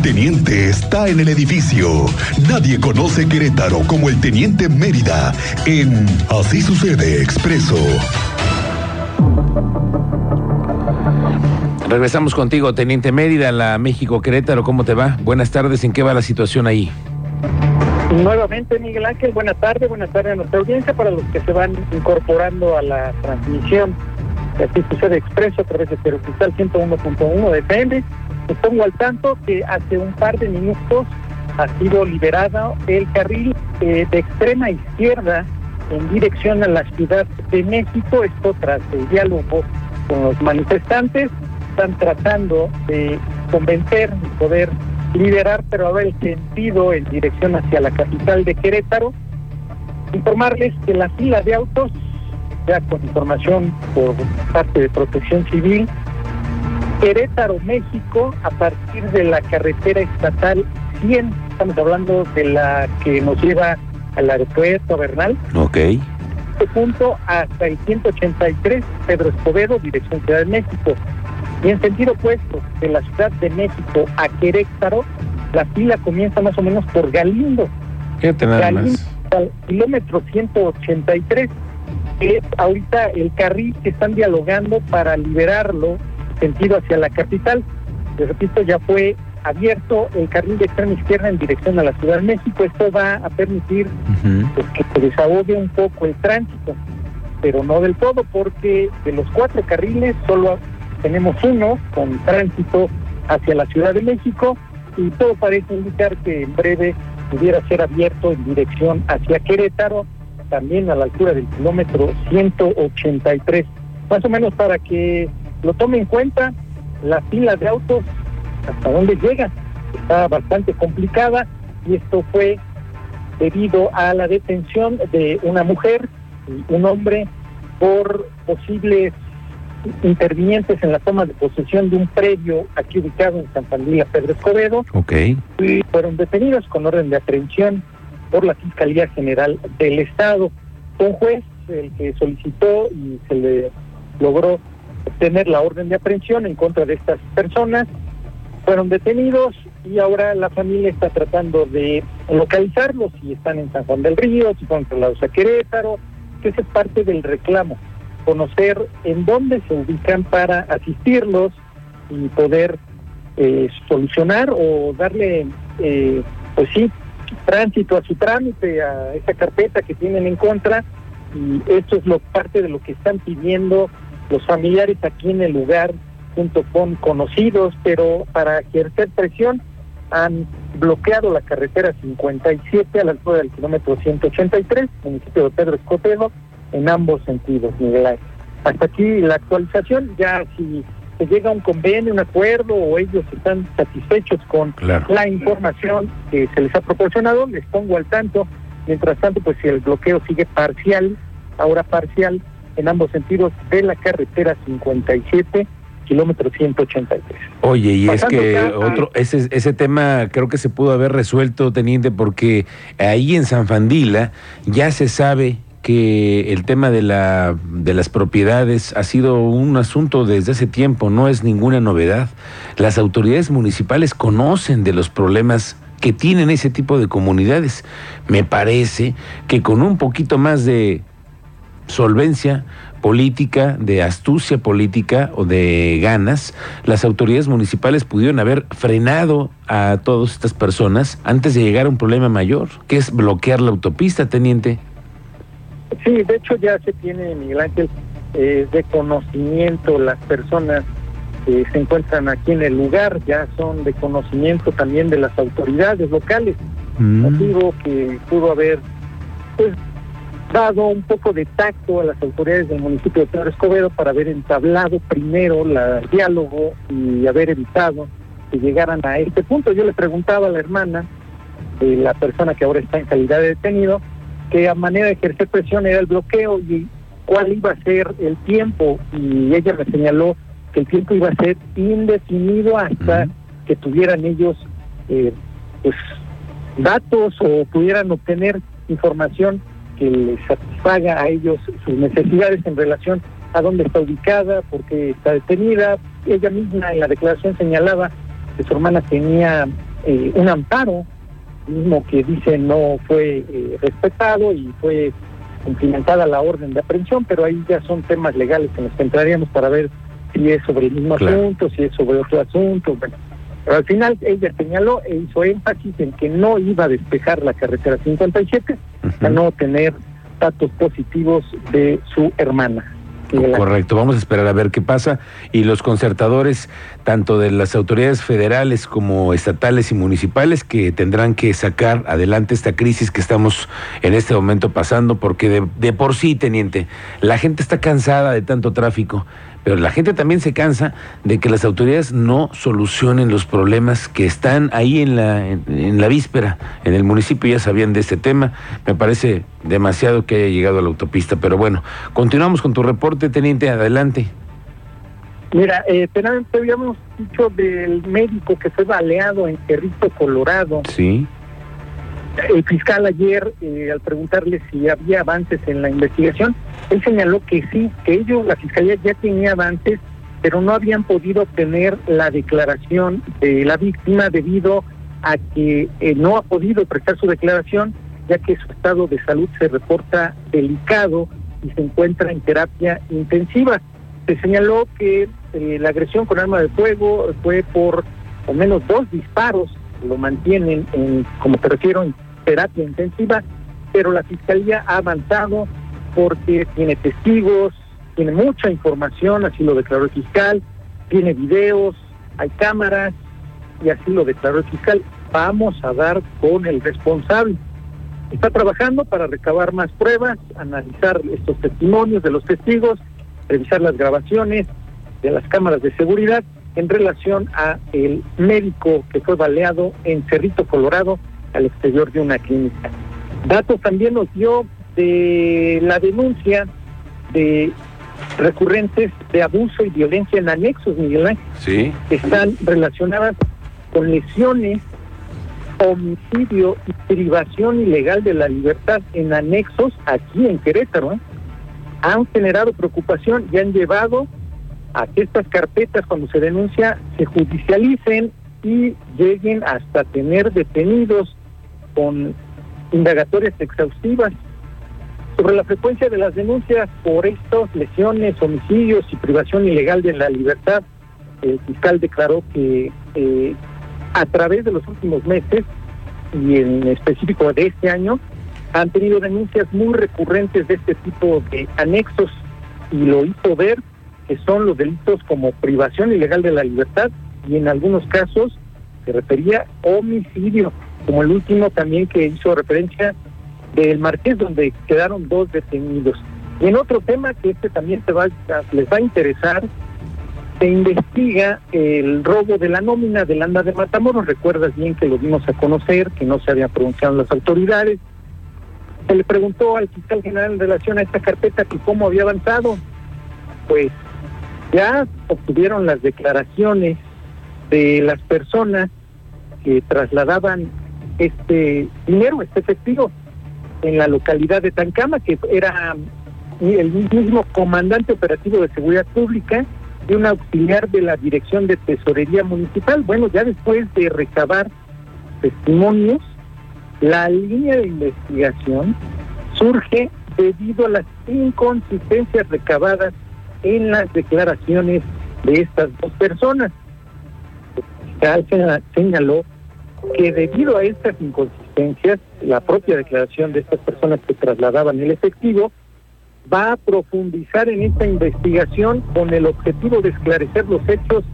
El teniente está en el edificio. Nadie conoce Querétaro como el teniente Mérida en Así sucede expreso. Regresamos contigo, Teniente Mérida, la México Querétaro. ¿Cómo te va? Buenas tardes. ¿En qué va la situación ahí? Nuevamente, Miguel Ángel, buenas tardes, buenas tardes a nuestra audiencia, para los que se van incorporando a la transmisión Así Sucede Expreso a través de Cristal 101.1 de FM. Les pongo al tanto que hace un par de minutos ha sido liberado el carril eh, de extrema izquierda en dirección a la Ciudad de México, esto tras el diálogo con los manifestantes, están tratando de convencer y poder liberar, pero a ver el sentido en dirección hacia la capital de Querétaro. Informarles que la fila de autos, ya con información por parte de Protección Civil, Querétaro, México, a partir de la carretera estatal 100, estamos hablando de la que nos lleva al aeropuerto Bernal. Ok. Este punto hasta el 183, Pedro Escobedo, dirección Ciudad de México. Y en sentido opuesto, de la Ciudad de México a Querétaro, la fila comienza más o menos por Galindo. Fíjate nada más. Al kilómetro 183, que es ahorita el carril que están dialogando para liberarlo sentido hacia la capital. Les repito, ya fue abierto el carril de extrema izquierda en dirección a la Ciudad de México. Esto va a permitir pues, que se desahogue un poco el tránsito, pero no del todo, porque de los cuatro carriles solo tenemos uno con tránsito hacia la Ciudad de México y todo parece indicar que en breve pudiera ser abierto en dirección hacia Querétaro, también a la altura del kilómetro 183. Más o menos para que lo tome en cuenta, la fila de autos, hasta dónde llega, está bastante complicada y esto fue debido a la detención de una mujer y un hombre por posibles intervinientes en la toma de posesión de un predio aquí ubicado en San Pandilla Pedro Escobedo. Ok. Y fueron detenidos con orden de aprehensión por la Fiscalía General del Estado. Fue un juez el que solicitó y se le logró obtener la orden de aprehensión en contra de estas personas. Fueron detenidos y ahora la familia está tratando de localizarlos, si están en San Juan del Río, si fueron trasladados a Querétaro, que esa es parte del reclamo conocer en dónde se ubican para asistirlos y poder eh, solucionar o darle, eh, pues sí, tránsito a su trámite, a esa carpeta que tienen en contra. Y esto es lo parte de lo que están pidiendo los familiares aquí en el lugar, junto con conocidos, pero para ejercer presión han bloqueado la carretera 57 a la altura del kilómetro 183, municipio de Pedro Escotedo, en ambos sentidos, Miguel Ángel. Hasta aquí la actualización, ya si se llega a un convenio, un acuerdo o ellos están satisfechos con la información que se les ha proporcionado, les pongo al tanto. Mientras tanto, pues si el bloqueo sigue parcial, ahora parcial, en ambos sentidos de la carretera 57 kilómetro 183. Oye, y es que otro ese ese tema creo que se pudo haber resuelto, teniente, porque ahí en San Fandila ya se sabe que el tema de, la, de las propiedades ha sido un asunto desde hace tiempo, no es ninguna novedad. Las autoridades municipales conocen de los problemas que tienen ese tipo de comunidades. Me parece que con un poquito más de solvencia política, de astucia política o de ganas, las autoridades municipales pudieron haber frenado a todas estas personas antes de llegar a un problema mayor, que es bloquear la autopista, teniente. Sí, de hecho ya se tiene, Miguel Ángel, eh, de conocimiento las personas que se encuentran aquí en el lugar, ya son de conocimiento también de las autoridades locales. Mm. Motivo que pudo haber pues dado un poco de tacto a las autoridades del municipio de Pedro Escobedo para haber entablado primero el diálogo y haber evitado que llegaran a este punto. Yo le preguntaba a la hermana, de la persona que ahora está en calidad de detenido, que a manera de ejercer presión era el bloqueo y cuál iba a ser el tiempo y ella me señaló que el tiempo iba a ser indefinido hasta que tuvieran ellos eh, pues datos o pudieran obtener información que les satisfaga a ellos sus necesidades en relación a dónde está ubicada, por qué está detenida. Ella misma en la declaración señalaba que su hermana tenía eh, un amparo, mismo que dice no fue eh, respetado y fue cumplimentada la orden de aprehensión, pero ahí ya son temas legales que nos centraríamos para ver si es sobre el mismo asunto, si es sobre otro asunto. Bueno, pero al final ella señaló e hizo énfasis en que no iba a despejar la carretera 57 no tener datos positivos de su hermana. Correcto, vamos a esperar a ver qué pasa. Y los concertadores, tanto de las autoridades federales como estatales y municipales, que tendrán que sacar adelante esta crisis que estamos en este momento pasando, porque de, de por sí, teniente, la gente está cansada de tanto tráfico pero la gente también se cansa de que las autoridades no solucionen los problemas que están ahí en la, en, la víspera. En el municipio ya sabían de este tema. Me parece demasiado que haya llegado a la autopista. Pero bueno, continuamos con tu reporte, teniente. Adelante. Mira, eh, habíamos dicho del médico que fue baleado en Cerrito, Colorado. Sí. El fiscal ayer, eh, al preguntarle si había avances en la investigación, él señaló que sí, que ellos, la fiscalía ya tenía avances, pero no habían podido obtener la declaración de la víctima debido a que eh, no ha podido prestar su declaración, ya que su estado de salud se reporta delicado y se encuentra en terapia intensiva. Se señaló que eh, la agresión con arma de fuego fue por al menos dos disparos lo mantienen, en, como te refiero, en terapia intensiva, pero la Fiscalía ha avanzado porque tiene testigos, tiene mucha información, así lo declaró el fiscal, tiene videos, hay cámaras, y así lo declaró el fiscal. Vamos a dar con el responsable. Está trabajando para recabar más pruebas, analizar estos testimonios de los testigos, revisar las grabaciones de las cámaras de seguridad en relación a el médico que fue baleado en Cerrito, Colorado, al exterior de una clínica. Datos también nos dio de la denuncia de recurrentes de abuso y violencia en anexos, Miguel Ángel, sí. que están relacionadas con lesiones, homicidio y privación ilegal de la libertad en anexos aquí en Querétaro. ¿eh? Han generado preocupación y han llevado a que estas carpetas cuando se denuncia se judicialicen y lleguen hasta tener detenidos con indagatorias exhaustivas. Sobre la frecuencia de las denuncias por estas lesiones, homicidios y privación ilegal de la libertad, el fiscal declaró que eh, a través de los últimos meses y en específico de este año, han tenido denuncias muy recurrentes de este tipo de anexos y lo hizo ver que son los delitos como privación ilegal de la libertad y en algunos casos se refería homicidio, como el último también que hizo referencia del Marqués, donde quedaron dos detenidos. Y en otro tema que este también te va, les va a interesar, se investiga el robo de la nómina del ANDA de Matamoros. Recuerdas bien que lo dimos a conocer, que no se habían pronunciado las autoridades. Se le preguntó al fiscal general en relación a esta carpeta que cómo había avanzado. Pues ya obtuvieron las declaraciones de las personas que trasladaban este dinero, este efectivo, en la localidad de Tancama, que era el mismo comandante operativo de seguridad pública y un auxiliar de la Dirección de Tesorería Municipal. Bueno, ya después de recabar testimonios, la línea de investigación surge debido a las inconsistencias recabadas en las declaraciones de estas dos personas. El fiscal señaló que debido a estas inconsistencias, la propia declaración de estas personas que trasladaban el efectivo va a profundizar en esta investigación con el objetivo de esclarecer los hechos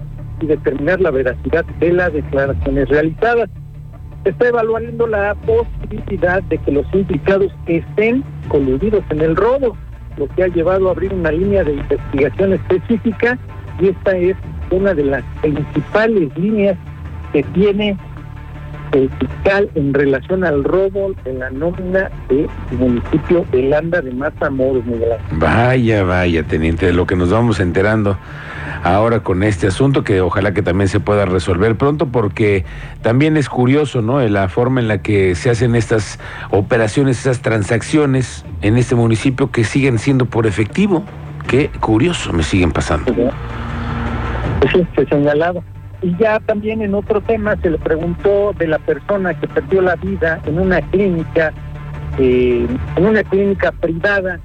y determinar la veracidad de las declaraciones realizadas. Está evaluando la posibilidad de que los implicados estén coludidos en el robo lo que ha llevado a abrir una línea de investigación específica y esta es una de las principales líneas que tiene el fiscal en relación al robo de la nómina del municipio de Landa de Matamoros, Miguel Vaya, vaya, teniente, de lo que nos vamos enterando ahora con este asunto que ojalá que también se pueda resolver pronto porque también es curioso, ¿no? La forma en la que se hacen estas operaciones, esas transacciones en este municipio que siguen siendo por efectivo. Qué curioso me siguen pasando. Sí, se señalado. Y ya también en otro tema se le preguntó de la persona que perdió la vida en una clínica, eh, en una clínica privada,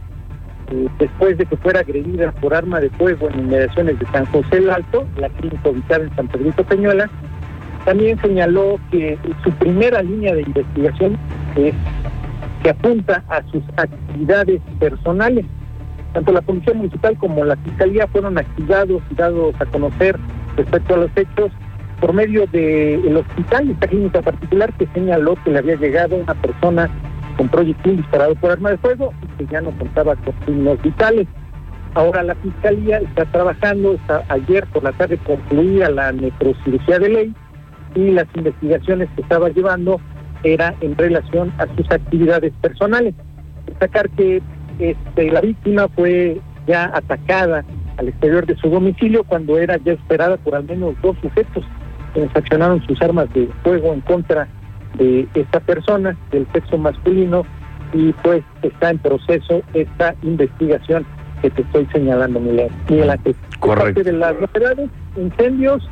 eh, después de que fuera agredida por arma de fuego en inmediaciones de San José el Alto, la clínica ubicada en San Pedrito Peñuela. También señaló que su primera línea de investigación es que apunta a sus actividades personales. Tanto la Policía Municipal como la Fiscalía fueron activados y dados a conocer respecto a los hechos por medio del hospital, esta clínica particular que señaló que le había llegado una persona con proyectil disparado por arma de fuego y que ya no contaba con signos vitales. Ahora la Fiscalía está trabajando, ayer por la tarde concluía la necrocirugía de ley y las investigaciones que estaba llevando era en relación a sus actividades personales. Destacar que este, la víctima fue ya atacada al exterior de su domicilio cuando era ya esperada por al menos dos sujetos que accionaron sus armas de fuego en contra de esta persona del sexo masculino y pues está en proceso esta investigación que te estoy señalando, Miguel. Ángel. Correcto. de las novedades, incendios,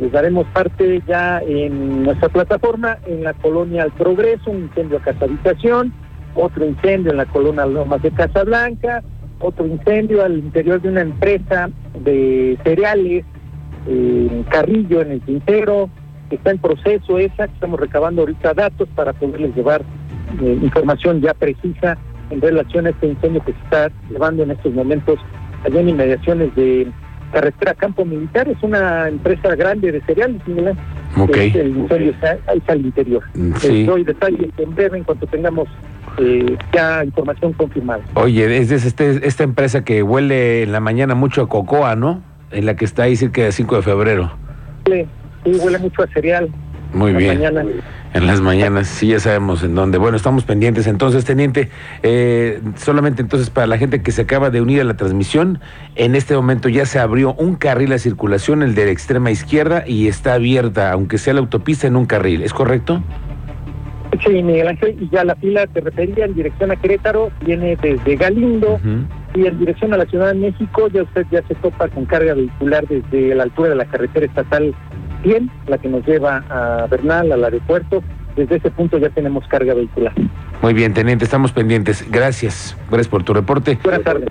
les daremos parte ya en nuestra plataforma, en la colonia Al Progreso, un incendio a casa habitación, otro incendio en la colonia Lomas de Casablanca, otro incendio al interior de una empresa de cereales, en Carrillo, en el Quintero, está en proceso esa, estamos recabando ahorita datos para poderles llevar eh, información ya precisa en relación a este incendio que se está llevando en estos momentos allá en inmediaciones de carretera Campo Militar, es una empresa grande de cereales, Miguel. Okay. El incendio está, ahí al interior. Sí. doy detalles en breve en cuanto tengamos eh, ya información confirmada. Oye, es, este, esta empresa que huele en la mañana mucho a cocoa, ¿no? En la que está ahí cerca del 5 de febrero. Sí, sí, huele mucho a cereal. Muy bien. En las mañanas, sí, ya sabemos en dónde. Bueno, estamos pendientes. Entonces, teniente, eh, solamente entonces para la gente que se acaba de unir a la transmisión, en este momento ya se abrió un carril a circulación, el de la extrema izquierda, y está abierta, aunque sea la autopista, en un carril. ¿Es correcto? Sí, Miguel Ángel, y ya la fila te refería en dirección a Querétaro, viene desde Galindo y en dirección a la Ciudad de México, ya usted ya se topa con carga vehicular desde la altura de la carretera estatal 100, la que nos lleva a Bernal, al aeropuerto. Desde ese punto ya tenemos carga vehicular. Muy bien, teniente, estamos pendientes. Gracias. Gracias por tu reporte. Buenas tardes.